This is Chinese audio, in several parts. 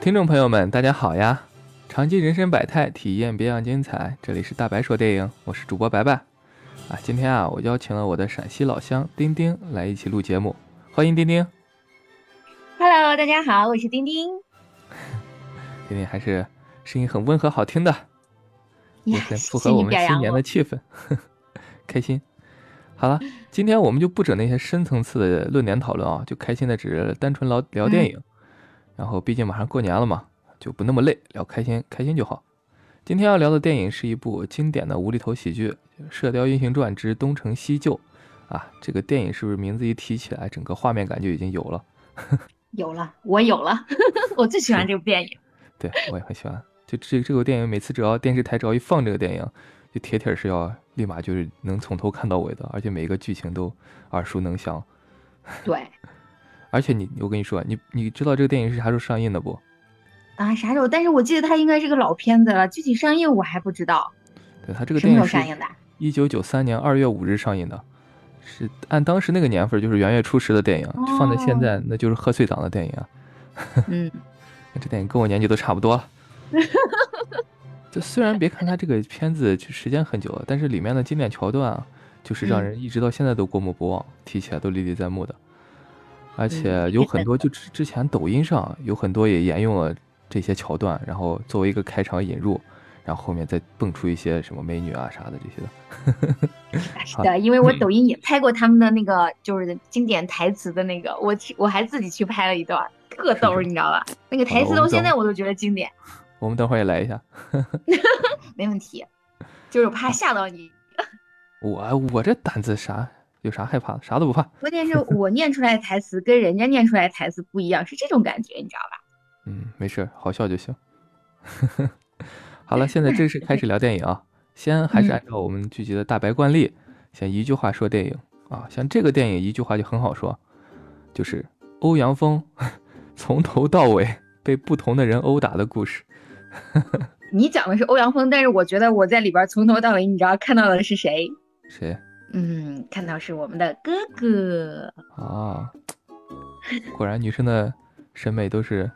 听众朋友们，大家好呀！尝尽人生百态，体验别样精彩。这里是大白说电影，我是主播白白。啊，今天啊，我邀请了我的陕西老乡丁丁来一起录节目，欢迎丁丁。Hello，大家好，我是丁丁。丁丁还是声音很温和好听的，也很符合我们新年的气氛，开心。好了，今天我们就不整那些深层次的论点讨论啊，就开心的只是单纯聊聊电影。然后，毕竟马上过年了嘛，就不那么累，聊开心开心就好。今天要聊的电影是一部经典的无厘头喜剧《射雕英雄传之东成西就》啊，这个电影是不是名字一提起来，整个画面感就已经有了？有了，我有了，我最喜欢这部电影。对，我也很喜欢。就这这个电影，每次只要电视台只要一放这个电影，就铁铁是要立马就是能从头看到尾的，而且每一个剧情都耳熟能详。对。而且你，我跟你说，你你知道这个电影是啥时候上映的不？啊，啥时候？但是我记得它应该是个老片子了，具体上映我还不知道。对，它这个电影是上映的？一九九三年二月五日上映的，是按当时那个年份就是元月初十的电影，放在现在那就是贺岁档的电影啊。嗯，这电影跟我年纪都差不多了。就虽然别看它这个片子就时间很久了，但是里面的经典桥段啊，就是让人一直到现在都过目不忘，提起来都历历在目的。而且有很多，就之之前抖音上有很多也沿用了这些桥段，然后作为一个开场引入，然后后面再蹦出一些什么美女啊啥的这些的。是的，因为我抖音也拍过他们的那个就是经典台词的那个，我我还自己去拍了一段，特逗，你知道吧？那个台词到现在我都觉得经典。我们等会儿也来一下。没问题，就是怕吓到你。我我这胆子啥？有啥害怕的？啥都不怕。关键是我念出来的台词跟人家念出来的台词不一样，是这种感觉，你知道吧？嗯，没事，好笑就行。好了，现在正式开始聊电影啊。先还是按照我们剧集的大白惯例，先一句话说电影啊。像这个电影一句话就很好说，就是欧阳锋 从头到尾被不同的人殴打的故事。你讲的是欧阳锋，但是我觉得我在里边从头到尾，你知道看到的是谁？谁？嗯，看到是我们的哥哥啊，果然女生的审美都是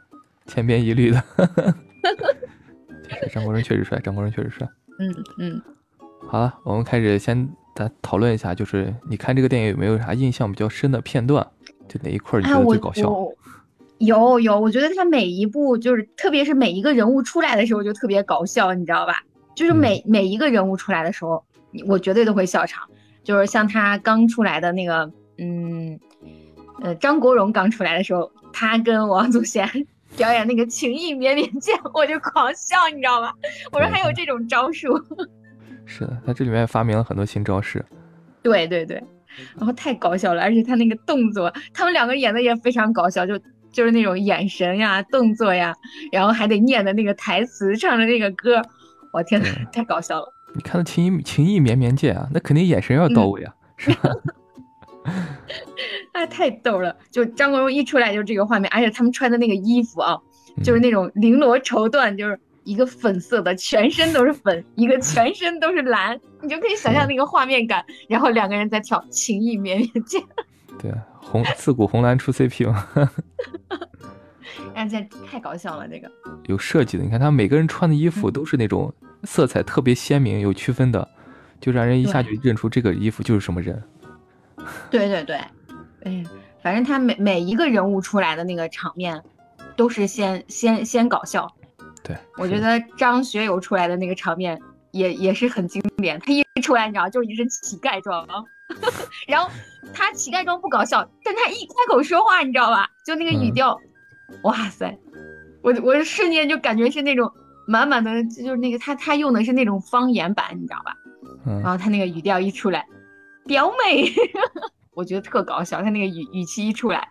千篇一律的。张国荣确实帅，张国荣确实帅。嗯嗯，好了，我们开始先咱讨论一下，就是你看这个电影有没有啥印象比较深的片段？就哪一块你觉得最搞笑？有有，我觉得他每一部就是，特别是每一个人物出来的时候就特别搞笑，你知道吧？就是每每一个人物出来的时候，我绝对都会笑场。就是像他刚出来的那个，嗯，呃，张国荣刚出来的时候，他跟王祖贤 表演那个情意绵绵剑，我就狂笑，你知道吧？我说还有这种招数。是的，他这里面发明了很多新招式。对对对，然后太搞笑了，而且他那个动作，他们两个演的也非常搞笑，就就是那种眼神呀、动作呀，然后还得念的那个台词、唱的那个歌，我天呐，太搞笑了。你看他情意情意绵绵见啊，那肯定眼神要到位啊，是吧？那，太逗了！就张国荣一出来就这个画面，而且他们穿的那个衣服啊，就是那种绫罗绸缎，就是一个粉色的，全身都是粉，一个 全身都是蓝，你就可以想象那个画面感。然后两个人在跳情意绵绵见，对，红 自古红蓝出 CP 吗。哎，这太搞笑了，这个有设计的。你看他每个人穿的衣服都是那种。色彩特别鲜明，有区分的，就让人一下就认出这个衣服就是什么人。对对对，哎，反正他每每一个人物出来的那个场面，都是先先先搞笑。对，我觉得张学友出来的那个场面也也是很经典。他一出来，你知道，就是一身乞丐装，然后他乞丐装不搞笑，但他一开口说话，你知道吧？就那个语调，哇塞，我我瞬间就感觉是那种。满满的就是那个他他用的是那种方言版，你知道吧？嗯。然后他那个语调一出来，表妹，我觉得特搞笑。他那个语语气一出来，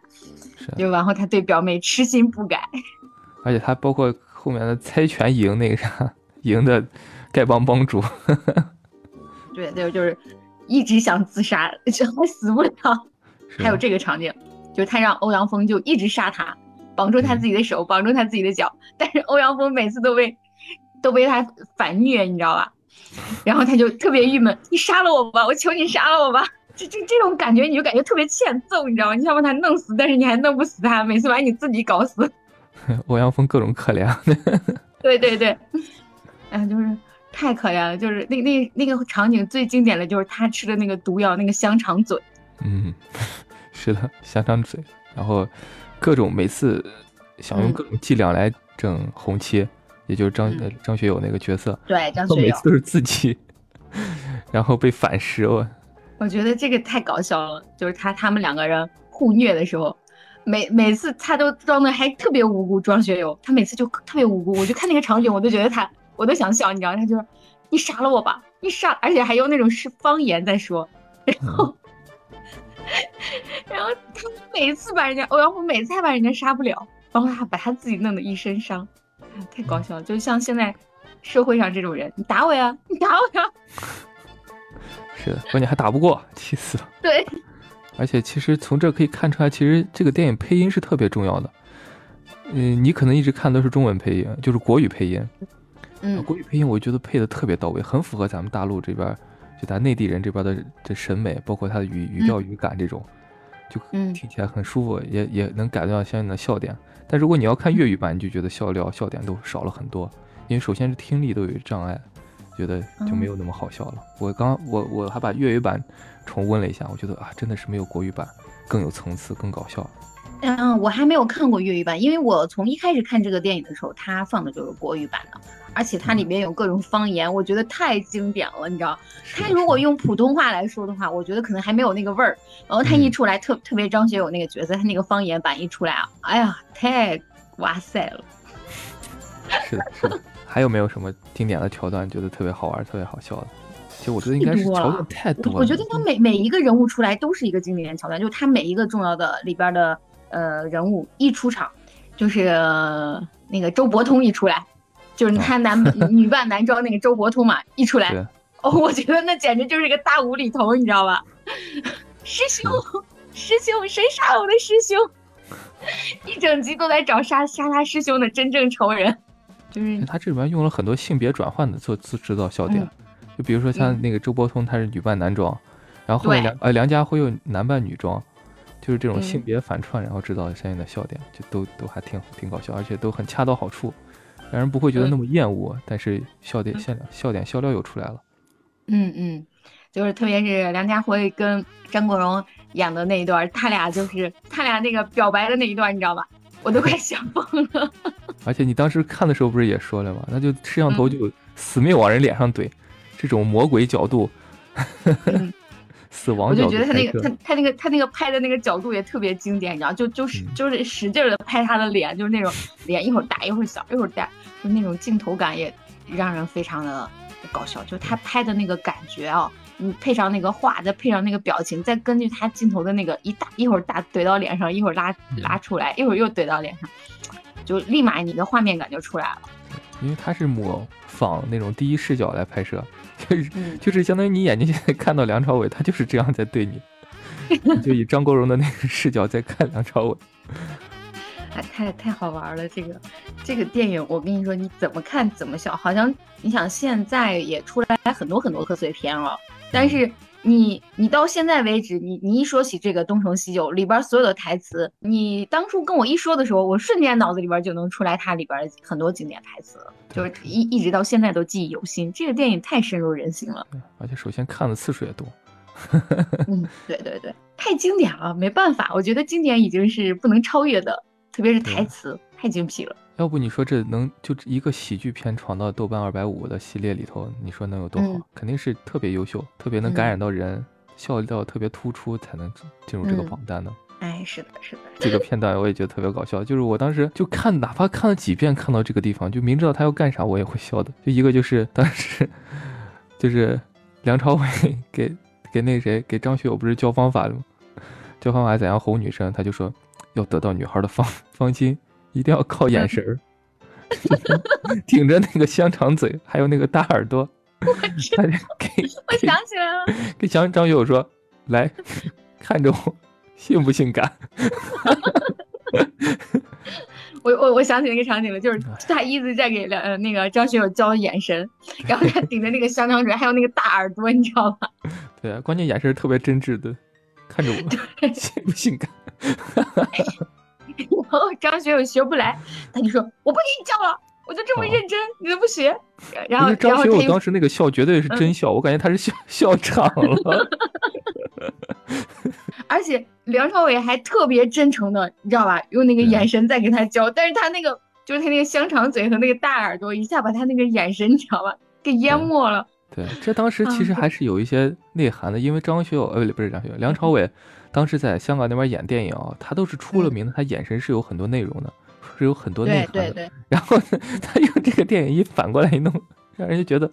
就然后他对表妹痴心不改。而且他包括后面的猜拳赢那个啥赢的丐帮帮主。对对，就是一直想自杀，还死不了。还有这个场景，就是他让欧阳锋就一直杀他，绑住他自己的手，绑住他自己的脚，但是欧阳锋每次都被。都被他反虐，你知道吧？然后他就特别郁闷，你杀了我吧，我求你杀了我吧。这这这种感觉你就感觉特别欠揍，你知道吗？你想把他弄死，但是你还弄不死他，每次把你自己搞死。欧阳锋各种可怜。对对对，哎，就是太可怜了。就是那那那个场景最经典的就是他吃的那个毒药，那个香肠嘴。嗯，是的，香肠嘴。然后各种每次想用各种伎俩来整红七，也就是张张学友那个角色。对，张学友每次都是自己，然后被反噬。我。我觉得这个太搞笑了，就是他他们两个人互虐的时候，每每次他都装的还特别无辜，庄学友他每次就特别无辜，我就看那个场景，我都觉得他我都想笑，你知道，他就说你杀了我吧，你杀，而且还用那种是方言在说，然后 然后他每次把人家欧阳锋每次还把人家杀不了，然后他把他自己弄得一身伤，太搞笑了，就像现在社会上这种人，你打我呀，你打我呀。是的，关键还打不过，气死了。对，而且其实从这可以看出来，其实这个电影配音是特别重要的。嗯，你可能一直看都是中文配音，就是国语配音。嗯，国语配音我觉得配的特别到位，很符合咱们大陆这边，就咱内地人这边的这审美，包括他的语语调、语感这种，就听起来很舒服，也也能感觉到相应的笑点。但如果你要看粤语版，你就觉得笑料、笑点都少了很多，因为首先是听力都有障碍。觉得就没有那么好笑了。我刚我我还把粤语版重温了一下，我觉得啊，真的是没有国语版更有层次、更搞笑。嗯，我还没有看过粤语版，因为我从一开始看这个电影的时候，它放的就是国语版的，而且它里面有各种方言，我觉得太经典了，你知道？它如果用普通话来说的话，我觉得可能还没有那个味儿。然后它一出来，特特别张学友那个角色，他那个方言版一出来啊，哎呀，太哇塞了！是的，是的。还有没有什么经典的桥段觉得特别好玩、特别好笑的？其实我觉得应该是桥段太多了。我觉得他每每一个人物出来都是一个经典桥段，就他每一个重要的里边的呃人物一出场，就是那个周伯通一出来，就是他男 女扮男装那个周伯通嘛一出来，哦，我觉得那简直就是一个大无厘头，你知道吧？师兄，师兄，谁杀我的师兄？一整集都在找杀杀他师兄的真正仇人。就是他这里面用了很多性别转换的做制制造笑点，就比如说像那个周伯通他是女扮男装，然后后面梁呃梁家辉又男扮女装，就是这种性别反串，然后制造相应的笑点，就都都还挺挺搞笑，而且都很恰到好处，让人不会觉得那么厌恶，但是笑点笑笑点笑料又出来了。嗯嗯，就是特别是梁家辉跟张国荣演的那一段，他俩就是他俩那个表白的那一段，你知道吧？我都快笑疯了。而且你当时看的时候不是也说了吗？那就摄像头就死命往人脸上怼，这种魔鬼角度，死亡角度。我就觉得他那个他他那个他那个拍的那个角度也特别经典，你知道，就就是就是使劲的拍他的脸，就是那种 脸一会儿大一会儿小一会儿大，就那种镜头感也让人非常的搞笑。就他拍的那个感觉啊，你配上那个画，再配上那个表情，再根据他镜头的那个一大一会儿大怼到脸上，一会儿拉拉出来，一会儿又怼到脸上。就立马你的画面感就出来了，因为他是模仿那种第一视角来拍摄，就是就是相当于你眼睛现在看到梁朝伟，他就是这样在对你，就以张国荣的那个视角在看梁朝伟，哎，太太好玩了，这个这个电影，我跟你说，你怎么看怎么笑，好像你想现在也出来很多很多贺岁片了，但是。你你到现在为止，你你一说起这个东成西就里边所有的台词，你当初跟我一说的时候，我瞬间脑子里边就能出来它里边很多经典台词，就是一一直到现在都记忆犹新。这个电影太深入人心了，而且首先看的次数也多。嗯，对对对，太经典了，没办法，我觉得经典已经是不能超越的，特别是台词太精辟了。要不你说这能就一个喜剧片闯到豆瓣二百五的系列里头，你说能有多好？肯定是特别优秀，特别能感染到人，笑料特别突出才能进入这个榜单的。哎，是的，是的。这个片段我也觉得特别搞笑，就是我当时就看，哪怕看了几遍，看到这个地方就明知道他要干啥，我也会笑的。就一个就是 当时就是梁朝伟 给给那谁给张学友不是教方法了吗？教方法怎样哄女生，他就说要得到女孩的芳芳心。一定要靠眼神儿，顶着那个香肠嘴，还有那个大耳朵，他给 我想起来了，跟张张学友说：“来看着我，性不性感？” 我我我想起那个场景了，就是他一直在给梁呃那个张学友交眼神，然后他顶着那个香肠嘴，还有那个大耳朵，你知道吗？对啊，关键眼神特别真挚的看着我，性不性感？然后 张学友学不来，他就说我不给你教了，我就这么认真，你都不学。然后张学友当时那个笑绝对是真笑，我感觉他是笑 笑场了。而且梁朝伟还特别真诚的，你知道吧？用那个眼神在给他教，但是他那个就是他那个香肠嘴和那个大耳朵，一下把他那个眼神，你知道吧，给淹没了。对，这当时其实还是有一些内涵的，因为张学友呃不是张学友，梁朝伟当时在香港那边演电影啊，他都是出了名的，他眼神是有很多内容的，是有很多内涵的。对对对。然后他用这个电影一反过来一弄，让人家觉得，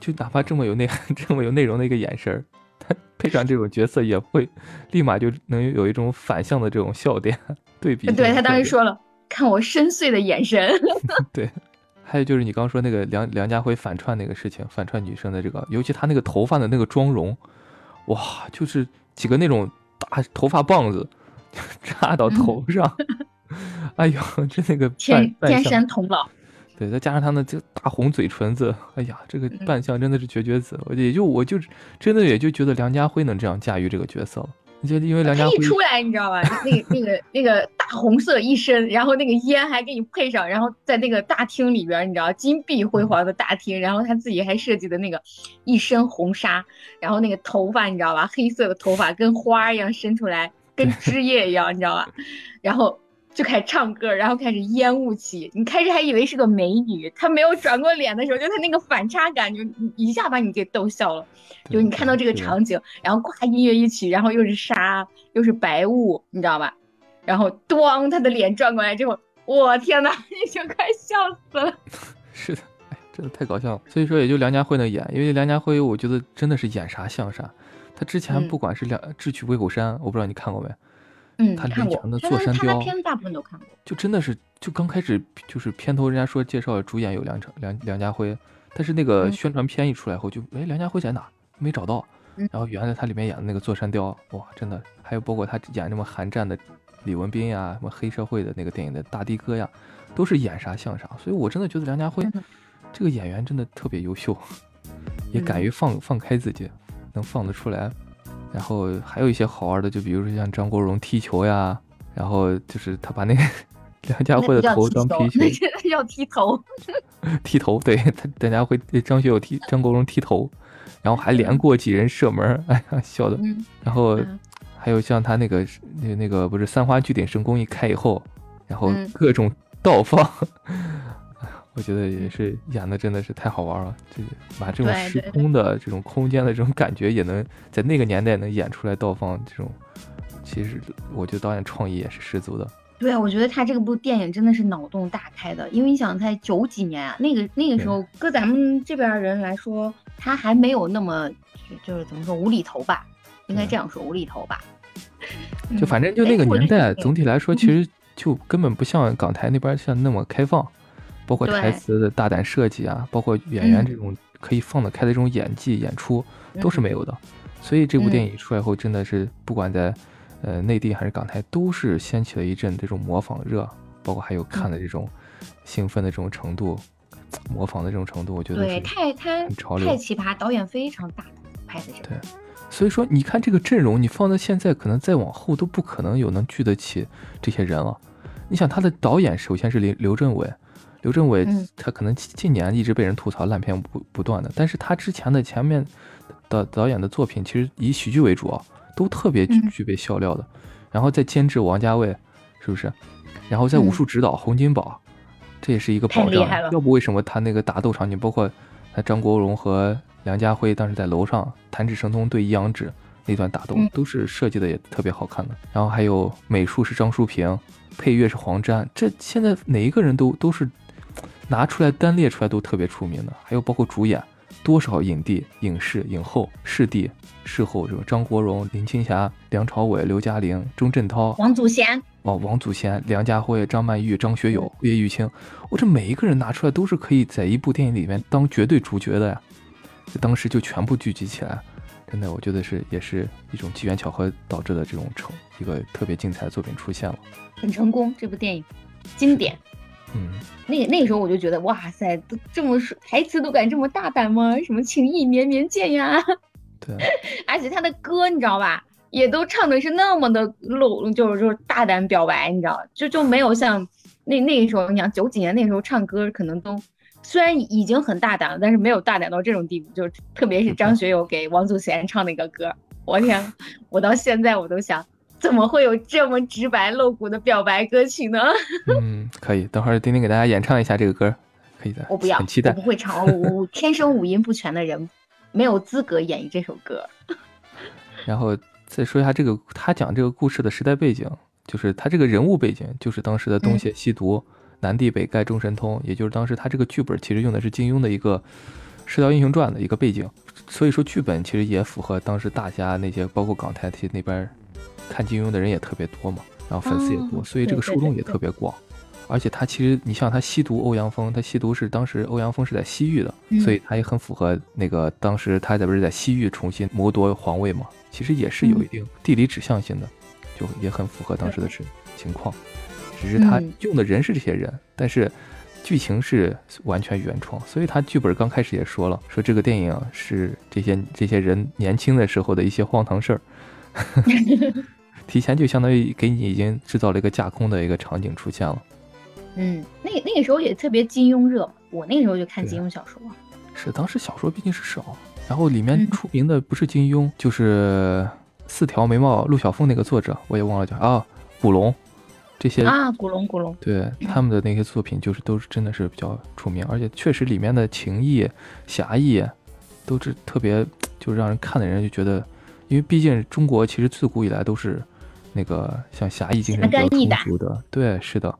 就哪怕这么有内涵、这么有内容的一个眼神。他配上这种角色也会立马就能有一种反向的这种笑点对比。对他当时说了，看我深邃的眼神。对，还有就是你刚刚说那个梁梁家辉反串那个事情，反串女生的这个，尤其他那个头发的那个妆容，哇，就是几个那种大头发棒子 扎到头上，哎呦，这那个 天天山童姥。对，再加上他那这大红嘴唇子，哎呀，这个扮相真的是绝绝子。我也就我就真的也就觉得梁家辉能这样驾驭这个角色了。你觉得因为梁家辉一出来，你知道吧？那个那个那个大红色一身，然后那个烟还给你配上，然后在那个大厅里边，你知道金碧辉煌的大厅，然后他自己还设计的那个一身红纱，然后那个头发你知道吧？黑色的头发跟花一样伸出来，跟枝叶一样，你知道吧？然后。就开始唱歌，然后开始烟雾起。你开始还以为是个美女，她没有转过脸的时候，就她那个反差感，就一下把你给逗笑了。就你看到这个场景，然后呱音乐一起，然后又是沙，又是白雾，你知道吧？然后咣，她的脸转过来之后，我天哪，已经快笑死了。是的，哎，真的太搞笑了。所以说，也就梁家辉能演，因为梁家辉，我觉得真的是演啥像啥。他之前不管是梁智取威虎山，我不知道你看过没？嗯，他演的座山雕，片子大部分都看过。就真的是，就刚开始就是片头，人家说介绍主演有梁成梁梁家辉，但是那个宣传片一出来后，就哎梁家辉在哪？没找到。然后原来他里面演的那个座山雕，哇，真的，还有包括他演那么寒战的李文斌呀，什么黑社会的那个电影的大的哥呀，都是演啥像啥。所以我真的觉得梁家辉这个演员真的特别优秀，也敢于放放开自己，能放得出来。然后还有一些好玩的，就比如说像张国荣踢球呀，然后就是他把那个 梁家辉的头当皮球，要踢头，踢头，对他梁家辉张学友踢张国荣踢头，然后还连过几人射门，哎呀笑的。然后还有像他那个那那个不是三花聚顶神功一开以后，然后各种倒放。我觉得也是演的真的是太好玩了，就把这种时空的这种空间的这种感觉，也能在那个年代能演出来倒放这种，其实我觉得导演创意也是十足的。对啊，我觉得他这部电影真的是脑洞大开的，因为你想在九几年啊，那个那个时候搁咱们这边人来说，他还没有那么就是怎么说无厘头吧，应该这样说无厘头吧。就反正就那个年代，总体来说其实就根本不像港台那边像那么开放。包括台词的大胆设计啊，包括演员这种可以放得开的这种演技演出都是没有的，所以这部电影出来后，真的是不管在呃内地还是港台，都是掀起了一阵这种模仿热，包括还有看的这种兴奋的这种程度，模仿的这种程度，我觉得对太太太奇葩，导演非常大胆拍的这个。对，所以说你看这个阵容，你放在现在，可能再往后都不可能有能聚得起这些人了。你想他的导演首先是刘刘镇伟。刘镇伟，他可能近年一直被人吐槽烂片不不断的，但是他之前的前面的导演的作品其实以喜剧为主啊，都特别具备笑料的。然后再监制王家卫，是不是？然后在武术指导洪金宝，这也是一个保障。要不为什么他那个打斗场景，包括他张国荣和梁家辉当时在楼上弹指神通对一阳指那段打斗，都是设计的也特别好看的。然后还有美术是张淑平，配乐是黄沾，这现在哪一个人都都是。拿出来单列出来都特别出名的，还有包括主演多少影帝、影视、影后、视帝、视后，这个张国荣、林青霞、梁朝伟、刘嘉玲、钟镇涛、王祖贤哦，王祖贤、梁家辉、张曼玉、张学友、叶玉卿，我这每一个人拿出来都是可以在一部电影里面当绝对主角的呀！这当时就全部聚集起来，真的，我觉得是也是一种机缘巧合导致的这种成一个特别精彩的作品出现了，很成功这部电影。经典。嗯，那那个时候我就觉得，哇塞，都这么说台词都敢这么大胆吗？什么情意绵绵见呀？对，而且他的歌你知道吧，也都唱的是那么的露，就是就是大胆表白，你知道，就就没有像那那个时候，你想九几年那时候唱歌可能都虽然已经很大胆了，但是没有大胆到这种地步，就是特别是张学友给王祖贤唱那个歌，我天，我到现在我都想。怎么会有这么直白露骨的表白歌曲呢？嗯，可以，等会儿丁丁给大家演唱一下这个歌，可以的。我不要，很期待。我不会唱，我天生五音不全的人，没有资格演绎这首歌。然后再说一下这个，他讲这个故事的时代背景，就是他这个人物背景，就是当时的东邪西毒、南帝北丐、众神通，也就是当时他这个剧本其实用的是金庸的一个《射雕英雄传》的一个背景，所以说剧本其实也符合当时大家那些，包括港台那边。看金庸的人也特别多嘛，然后粉丝也多，所以这个受众也特别广。而且他其实，你像他吸毒欧阳锋，他吸毒是当时欧阳锋是在西域的，所以他也很符合那个当时他在不是在西域重新谋夺皇位嘛，其实也是有一定地理指向性的，就也很符合当时的情情况。只是他用的人是这些人，但是剧情是完全原创，所以他剧本刚开始也说了，说这个电影是这些这些人年轻的时候的一些荒唐事儿。提前就相当于给你已经制造了一个架空的一个场景出现了。嗯，那那个时候也特别金庸热，我那个时候就看金庸小说。是，当时小说毕竟是少，然后里面出名的不是金庸，就是四条眉毛陆小凤那个作者，我也忘了叫啊，古龙这些啊，古龙古龙，对他们的那些作品就是都是真的是比较出名，而且确实里面的情义侠义都是特别，就让人看的人就觉得，因为毕竟中国其实自古以来都是。那个像侠义精神比较充足的，对，是的，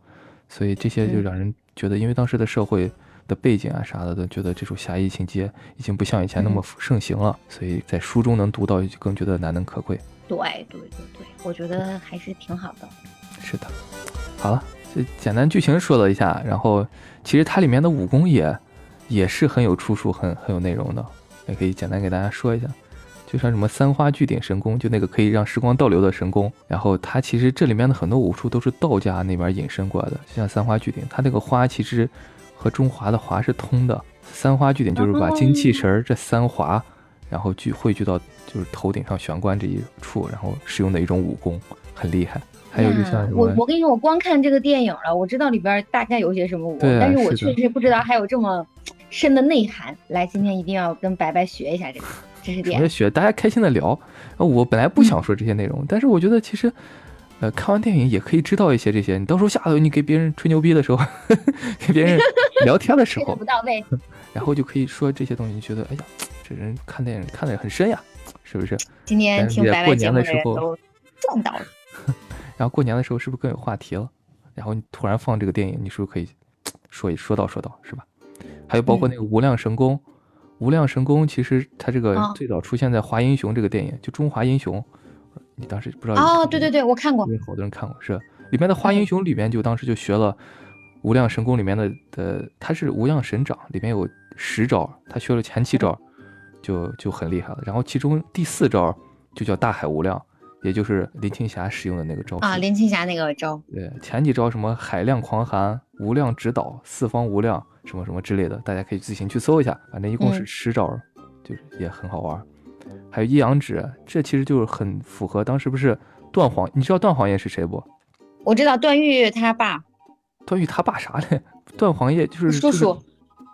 所以这些就让人觉得，因为当时的社会的背景啊啥的，都觉得这种侠义情节已经不像以前那么盛行了，所以在书中能读到，就更觉得难能可贵。对对对对，我觉得还是挺好的。是的，好了，这简单剧情说了一下，然后其实它里面的武功也也是很有出处、很很有内容的，也可以简单给大家说一下。就像什么三花聚顶神功，就那个可以让时光倒流的神功，然后它其实这里面的很多武术都是道家那边引申过来的，就像三花聚顶，它那个花其实和中华的华是通的。三花聚顶就是把精气神儿这三华，然后聚汇聚到就是头顶上玄关这一处，然后使用的一种武功，很厉害。还有就像什么我我跟你说，我光看这个电影了，我知道里边大概有些什么武功，但是我确实不知道还有这么深的内涵。来，今天一定要跟白白学一下这个。我也学，大家开心的聊。我本来不想说这些内容，但是我觉得其实，呃，看完电影也可以知道一些这些。你到时候下头你给别人吹牛逼的时候，给别人聊天的时候，不到位，然后就可以说这些东西。你觉得，哎呀，这人看电影看的很深呀，是不是？今天听白白节目的时候撞到了。然后过年的时候是不是更有话题了？然后你突然放这个电影，你是不是可以说一说道说道，是吧？还有包括那个无量神功。无量神功其实它这个最早出现在《华英雄》这个电影，就《中华英雄》，你当时不知道哦？对对对，我看过，因为好多人看过，是。里面的《华英雄》里面就当时就学了无量神功里面的的，他是无量神掌，里面有十招，他学了前七招就就很厉害了，然后其中第四招就叫大海无量，也就是林青霞使用的那个招啊，林青霞那个招，对，前几招什么海量狂寒、无量指导、四方无量。什么什么之类的，大家可以自行去搜一下。反正一共是十招，就是也很好玩。还有一阳指，这其实就是很符合当时不是段皇？你知道段皇爷是谁不？我知道段誉他爸。段誉他爸啥嘞？段皇爷就是叔叔，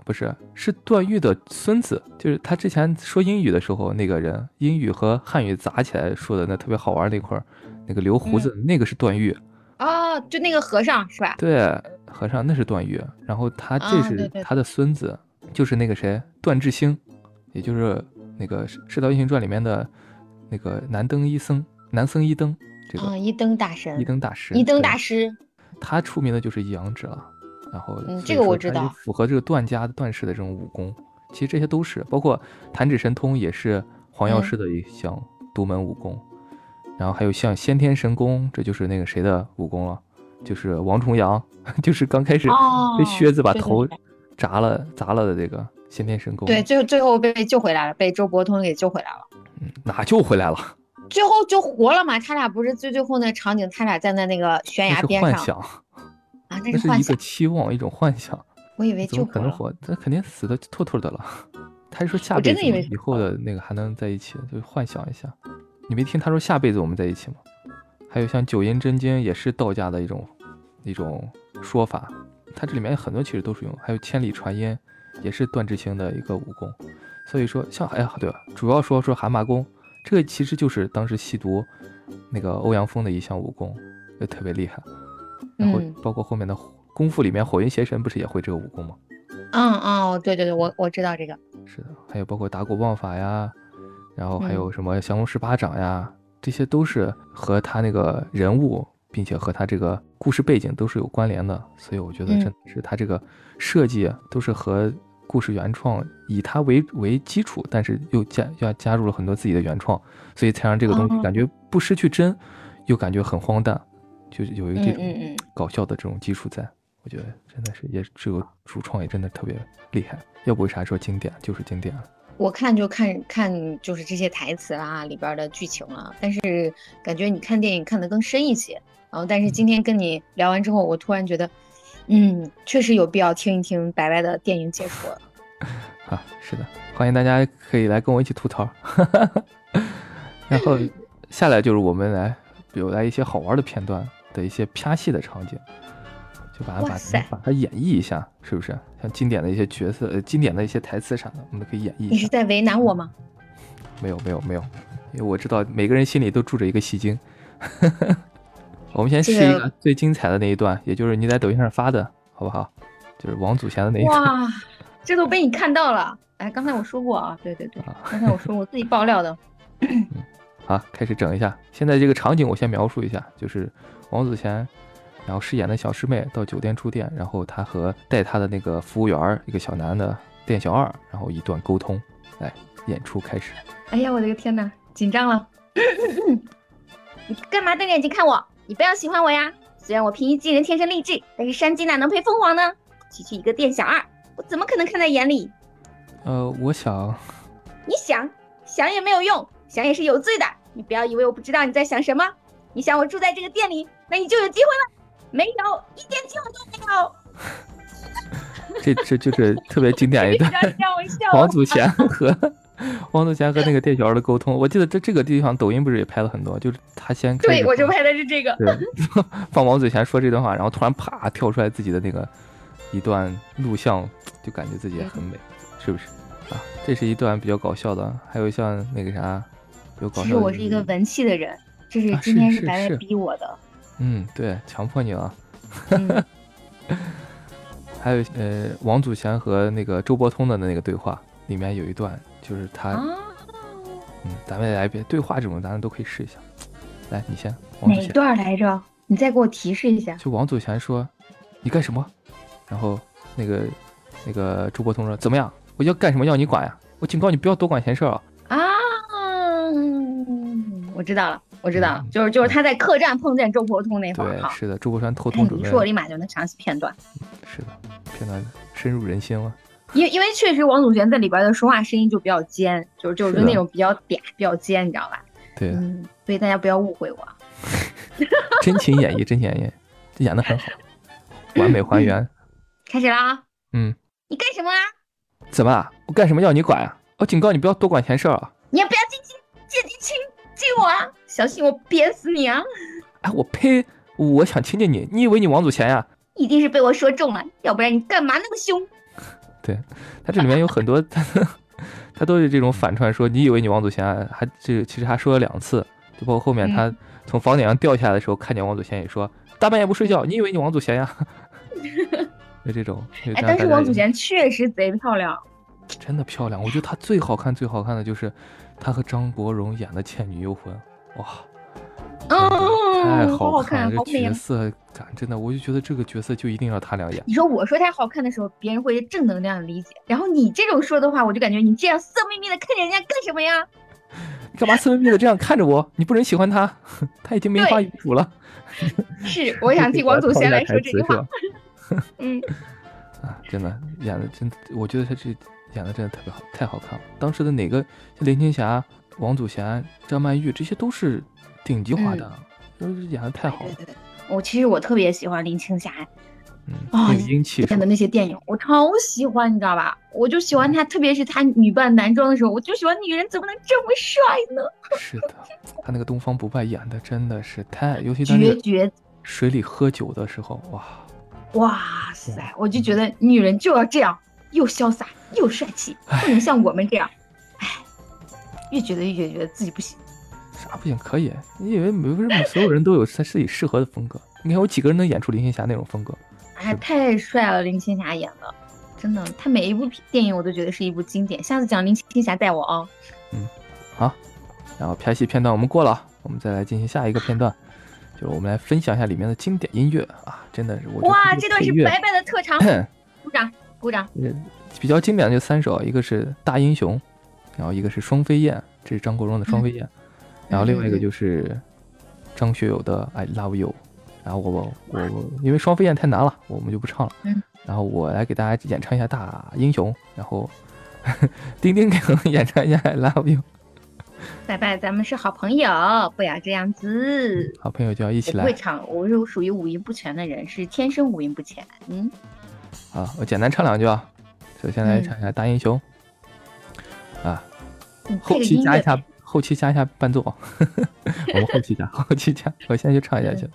不是，是段誉的孙子。就是他之前说英语的时候，那个人英语和汉语砸起来说的那特别好玩那块儿，那个留胡子那个是段誉。哦，就那个和尚是吧？对。和尚那是段誉，然后他这是他的孙子，就是那个谁段智兴，也就是那个《射雕英雄传》里面的那个南登一僧，南僧一登，这个一灯大神，一灯大师，一灯大师，他出名的就是一阳指了，然后这个我知道，符合这个段家段氏的这种武功，其实这些都是，包括弹指神通也是黄药师的一项独门武功，然后还有像先天神功，这就是那个谁的武功了。就是王重阳，就是刚开始被靴子把头砸了砸了的这个先天神功。对，最后最后被救回来了，被周伯通给救回来了。嗯，哪救回来了？最后就活了嘛？他俩不是最最后那场景，他俩站在那个悬崖边上。幻想啊，那是一个期望，一种幻想。我以为就可能活，他肯定死的透透的了。他是说下辈子以后的那个还能在一起，就幻想一下。你没听他说下辈子我们在一起吗？还有像九阴真经也是道家的一种一种说法，它这里面很多其实都是用。还有千里传音也是段志清的一个武功。所以说像哎呀对了，主要说说蛤蟆功，这个其实就是当时西毒那个欧阳锋的一项武功，也特别厉害。然后包括后面的功夫里面火云邪神不是也会这个武功吗？嗯哦，对对对，我我知道这个。是的，还有包括打鼓棒法呀，然后还有什么降龙十八掌呀，这些都是和他那个人物，并且和他这个故事背景都是有关联的。所以我觉得真的是他这个设计都是和故事原创以他为为基础，但是又加要加入了很多自己的原创，所以才让这个东西感觉不失去真，又感觉很荒诞。就有一个这种搞笑的这种基础在，我觉得真的是也这个主创也真的特别厉害。要不为啥说经典就是经典？我看就看看就是这些台词啦，里边的剧情了。但是感觉你看电影看得更深一些。然后，但是今天跟你聊完之后，我突然觉得，嗯，确实有必要听一听白白的电影解说。啊，是的，欢迎大家可以来跟我一起吐槽。然后下来就是我们来有来一些好玩的片段。的一些啪戏的场景，就把它把把它演绎一下，是不是？像经典的一些角色、呃，经典的一些台词啥的，我们都可以演绎。你是在为难我吗？没有，没有，没有，因为我知道每个人心里都住着一个戏精。我们先试一个最精彩的那一段，也就是你在抖音上发的，好不好？就是王祖贤的那一段。哇，这都被你看到了！哎，刚才我说过啊，对对对，刚才我说我自己爆料的。好，开始整一下。现在这个场景我先描述一下，就是。王子贤，然后饰演的小师妹到酒店住店，然后他和带他的那个服务员一个小男的店小二，然后一段沟通，来演出开始。哎呀，我的个天哪，紧张了！你 干嘛瞪着眼睛看我？你不要喜欢我呀！虽然我平易近人，天生丽质，但是山鸡哪能配凤凰呢？区区一个店小二，我怎么可能看在眼里？呃，我想，你想想也没有用，想也是有罪的。你不要以为我不知道你在想什么。你想我住在这个店里？那你就有机会了，没有一点机会都没有。这这就是特别经典一段，王祖贤和 王祖贤和那个店小二的沟通。我记得这这个地方抖音不是也拍了很多，就是他先对我就拍的是这个，放王祖贤说这段话，然后突然啪跳出来自己的那个一段录像，就感觉自己也很美，是不是啊？这是一段比较搞笑的，还有像那个啥，有搞笑。其实我是一个文气的人。这是今天是白白逼我的，嗯，对，强迫你了。还有呃，王祖贤和那个周伯通的那个对话，里面有一段就是他，嗯，咱们来一遍对话这种，咱们都可以试一下。来，你先。哪一段来着？你再给我提示一下。就王祖贤说：“你干什么？”然后那个那个周伯通说：“怎么样？我要干什么要你管呀？我警告你不要多管闲事啊！”啊，我知道了。我知道，就是就是他在客栈碰见周伯通那会儿，对，是的，周伯通偷偷准备。你说我立马就能想起片段。是的，片段深入人心了。因为因为确实王祖贤在里边的说话声音就比较尖，就是就是那种比较嗲、比较尖，你知道吧？对，嗯，所以大家不要误会我。真情演绎，真情演绎，演的很好，完美还原。开始了啊！嗯。你干什么啊？怎么？我干什么要你管啊？我警告你不要多管闲事啊！你也不要进去？借进亲。亲我啊！小心我憋死你啊！哎，我呸！我想亲亲你，你以为你王祖贤呀？一定是被我说中了，要不然你干嘛那么凶？对他这里面有很多，他 他都是这种反串，说你以为你王祖贤，啊还这其实还说了两次，就包括后面他从房顶上掉下来的时候，看见王祖贤也说大半夜不睡觉，你以为你王祖贤呀？就这种。哎，但是王祖贤确实贼漂亮，真的漂亮。我觉得她最好看、最好看的就是。她和张国荣演的《倩女幽魂》，哇，太好看了！这角色感真的，我就觉得这个角色就一定要他俩演。你说我说他好看的时候，别人会正能量理解，然后你这种说的话，我就感觉你这样色眯眯的看着人家干什么呀？你干嘛色眯眯的这样看着我？你不能喜欢他，他已经没话语主了。是，我想替王祖贤来说这句话。嗯，啊，真的演的真，我觉得他这。演的真的特别好，太好看了。当时的哪个像林青霞、王祖贤、张曼玉，这些都是顶级化的，都是演的太好了。我其实我特别喜欢林青霞，嗯，啊，英气演的那些电影，我超喜欢，你知道吧？我就喜欢她，特别是她女扮男装的时候，我就喜欢女人怎么能这么帅呢？是的，她那个东方不败演的真的是太，尤其绝绝。水里喝酒的时候，哇，哇塞！我就觉得女人就要这样，又潇洒又帅气，不能像我们这样。哎，越觉得越觉得自己不行。啥不行？可以。你以为为什么所有人都有他自己适合的风格？你看有几个人能演出林青霞那种风格？哎，太帅了！林青霞演的，真的，她每一部电影我都觉得是一部经典。下次讲林青霞带我啊。嗯，好。然后拍戏片段我们过了，我们再来进行下一个片段，就是我们来分享一下里面的经典音乐啊！真的是我哇，这段是白白的特长，鼓掌鼓掌。比较经典的就三首，一个是《大英雄》，然后一个是《双飞燕》，这是张国荣的《双飞燕》。然后另外一个就是张学友的《I Love You》，然后我我我因为双飞燕太难了，我们就不唱了。嗯。然后我来给大家演唱一下《大英雄》，然后 丁丁给我们演唱一下《I Love You》。拜拜，咱们是好朋友，不要这样子。好朋友就要一起来。不会唱，我是属于五音不全的人，是天生五音不全。嗯。好，我简单唱两句啊。首先来唱一下《大英雄》啊，后期加一下。后期加一下伴奏，我们后期加，后期加，我现在就唱下去。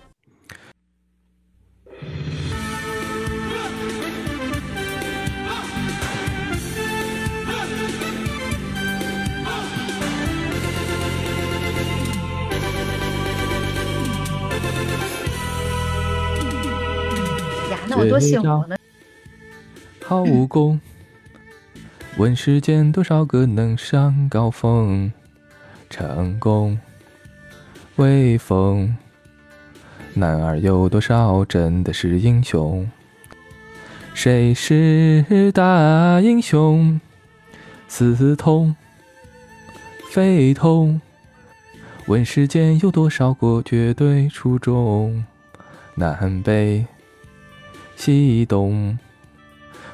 呀，那我多幸福呢！好武功，问世间多少个能上高峰？成功威风，男儿有多少真的是英雄？谁是大英雄？似痛非痛？问世间有多少个绝对出众？南北西东，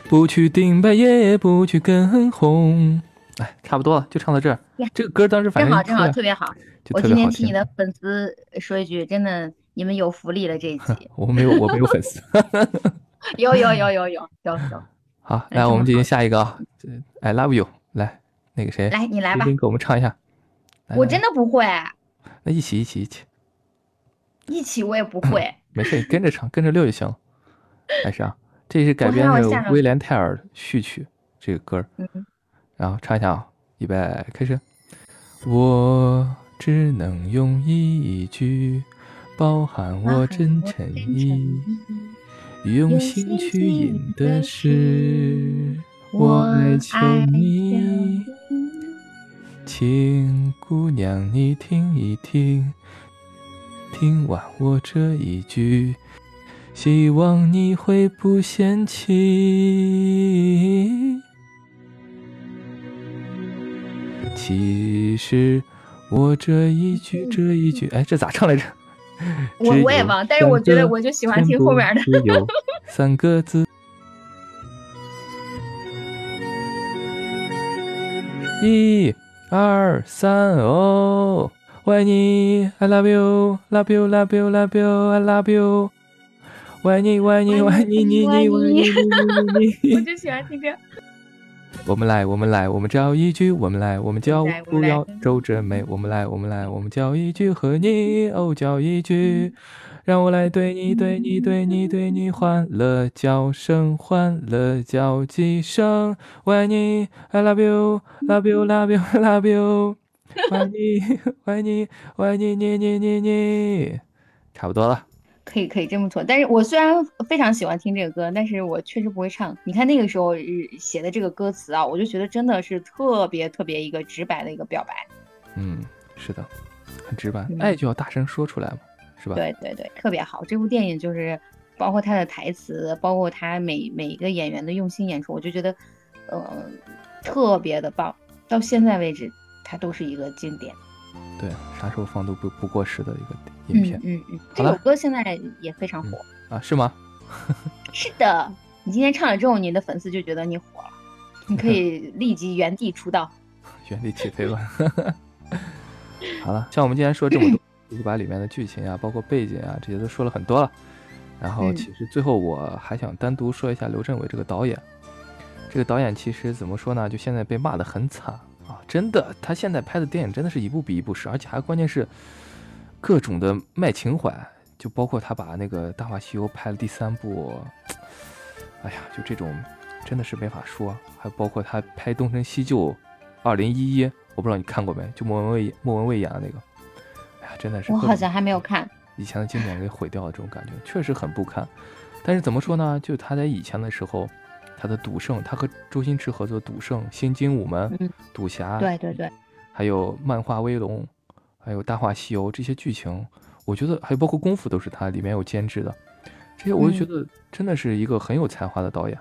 不去顶白也不去跟红。哎，差不多了，就唱到这儿。这个歌当时反正正好正好特别好。我今天替你的粉丝说一句，真的，你们有福利了这一集。我没有，我没有粉丝。有有有有有有有。好，来我们进行下一个啊！I love you，来那个谁，来你来吧，给我们唱一下。我真的不会。那一起一起一起。一起我也不会。没事，你跟着唱，跟着溜就行了。还是啊，这是改编的威廉泰尔序曲，这个歌。嗯。然后唱一下啊，预备开始。我只能用一句，包含我真诚意，用心去吟的是我爱求你，请姑娘你听一听，听完我这一句，希望你会不嫌弃。其实我这一句这一句，哎，这咋唱来着？我我也忘，但是我觉得我就喜欢听后面的。三个字，一、二、三，哦，我爱你，I love you，love you，love you，love you，I love you，我爱你，我爱你，我爱你，你你我爱你，我就喜欢听这。我们来，我们来，我们叫一句，我们来，我们叫不要皱着眉。我们来，我们来，我们叫一句，和你哦叫一句，让我来对你，对你，对你，对你欢乐叫声，欢乐叫几声。我爱你，I love you，love you，love you，love you，我爱你，我爱你，我爱你，你你你你，差不多了。可以可以这么做，但是我虽然非常喜欢听这个歌，但是我确实不会唱。你看那个时候写的这个歌词啊，我就觉得真的是特别特别一个直白的一个表白。嗯，是的，很直白，爱就要大声说出来嘛，是吧？对对对，特别好。这部电影就是包括他的台词，包括他每每一个演员的用心演出，我就觉得，呃，特别的棒。到现在为止，它都是一个经典。对，啥时候放都不不过时的一个影片。嗯嗯，这首歌现在也非常火啊？是吗？是的，你今天唱了之后，你的粉丝就觉得你火了，你可以 立即原地出道，原地起飞吧。好了，像我们今天说这么多，就把里面的剧情啊，包括背景啊这些都说了很多了。然后其实最后我还想单独说一下刘镇伟这个导演。这个导演其实怎么说呢？就现在被骂得很惨啊！真的，他现在拍的电影真的是一部比一部实，而且还关键是各种的卖情怀，就包括他把那个《大话西游》拍了第三部，哎呀，就这种真的是没法说。还包括他拍《东成西就》二零一一，我不知道你看过没？就莫文蔚莫文蔚演的那个，哎呀，真的是我好像还没有看。以前的经典给毁掉了，这种感觉确实很不堪。但是怎么说呢？就他在以前的时候。他的《赌圣》，他和周星驰合作，《赌圣》《新精武门》《赌侠》，对对对，还有《漫画威龙》，还有《大话西游》这些剧情，我觉得还有包括《功夫》都是他里面有监制的，这些我就觉得真的是一个很有才华的导演。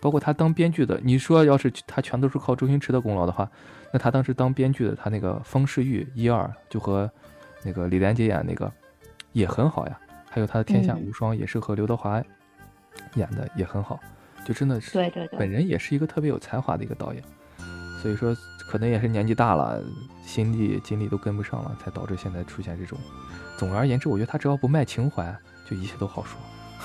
包括他当编剧的，你说要是他全都是靠周星驰的功劳的话，那他当时当编剧的，他那个《方世玉》一二就和那个李连杰演那个也很好呀，还有他的《天下无双》也是和刘德华演的也很好。就真的是，对对对，本人也是一个特别有才华的一个导演，所以说可能也是年纪大了，心力精力都跟不上了，才导致现在出现这种。总而言之，我觉得他只要不卖情怀，就一切都好说。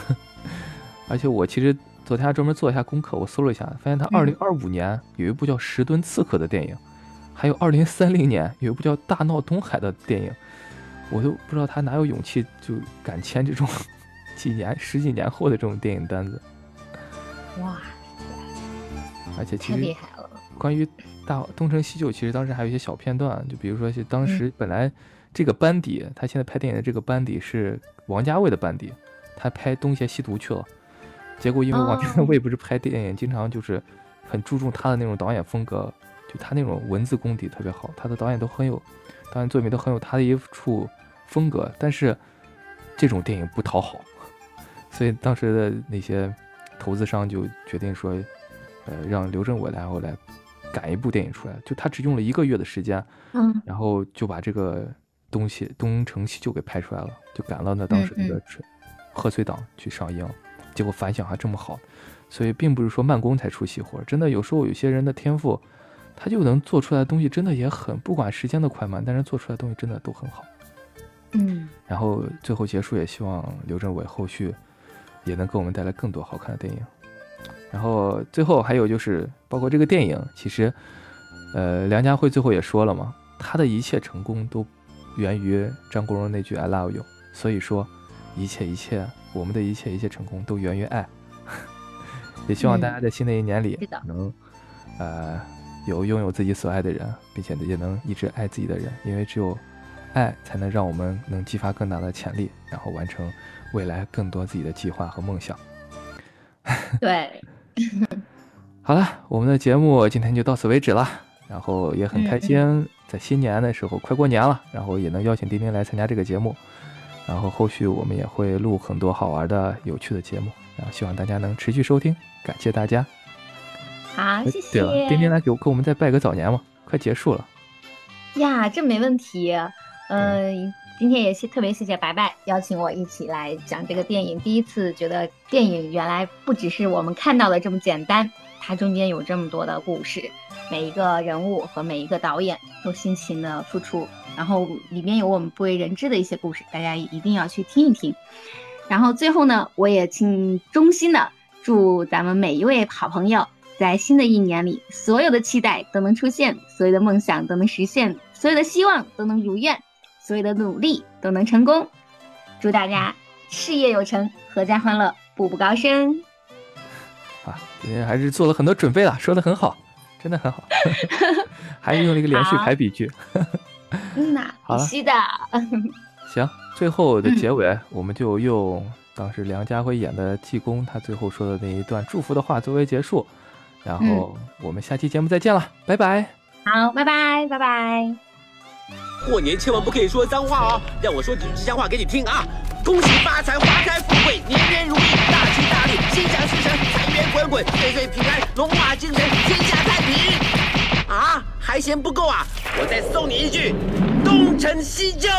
而且我其实昨天还专门做一下功课，我搜了一下，发现他二零二五年有一部叫《十吨刺客》的电影，还有二零三零年有一部叫《大闹东海》的电影，我都不知道他哪有勇气就敢签这种 几年、十几年后的这种电影单子。哇，而且其实关于大东成西就，其实当时还有一些小片段，就比如说，是当时本来这个班底，他现在拍电影的这个班底是王家卫的班底，他拍《东邪西毒》去了，结果因为 王家卫不是拍电影，经常就是很注重他的那种导演风格，就他那种文字功底特别好，他的导演都很有导演作品都很有他的一处风格，但是这种电影不讨好，所以当时的那些。投资商就决定说，呃，让刘镇伟来后来赶一部电影出来，就他只用了一个月的时间，嗯，然后就把这个东西《东成西就》给拍出来了，就赶到那当时那个贺岁档去上映，结果反响还这么好，所以并不是说慢工才出细活，真的有时候有些人的天赋，他就能做出来的东西真的也很，不管时间的快慢，但是做出来的东西真的都很好，嗯，然后最后结束也希望刘镇伟后续。也能给我们带来更多好看的电影。然后最后还有就是，包括这个电影，其实，呃，梁家辉最后也说了嘛，他的一切成功都源于张国荣那句 “I love you”。所以说，一切一切，我们的一切一切成功都源于爱。也希望大家在新的一年里能，呃，有拥有自己所爱的人，并且也能一直爱自己的人，因为只有爱才能让我们能激发更大的潜力，然后完成。未来更多自己的计划和梦想。对，好了，我们的节目今天就到此为止了。然后也很开心，在新年的时候快过年了，然后也能邀请丁丁来参加这个节目。然后后续我们也会录很多好玩的、有趣的节目，然后希望大家能持续收听，感谢大家。好，谢谢。对了，丁丁来给我给我们再拜个早年嘛，快结束了。呀，这没问题。嗯。今天也谢特别谢谢白白邀请我一起来讲这个电影。第一次觉得电影原来不只是我们看到的这么简单，它中间有这么多的故事，每一个人物和每一个导演都辛勤的付出，然后里面有我们不为人知的一些故事，大家一定要去听一听。然后最后呢，我也请衷心的祝咱们每一位好朋友在新的一年里，所有的期待都能出现，所有的梦想都能实现，所有的希望都能如愿。所有的努力都能成功，祝大家事业有成，阖家欢乐，步步高升。啊，今天还是做了很多准备了，说的很好，真的很好，还是用了一个连续排比句。嗯呐，必须的。行，最后的结尾，我们就用当时梁家辉演的济公他最后说的那一段祝福的话作为结束，然后我们下期节目再见了，拜拜。好，拜拜，拜拜。过年千万不可以说脏话哦，让我说几句吉祥话给你听啊！恭喜发财，花开富贵，年年如意，大吉大利，心想事成，财源滚滚，岁岁平安，龙马精神，天下太平。啊，还嫌不够啊？我再送你一句：东成西就。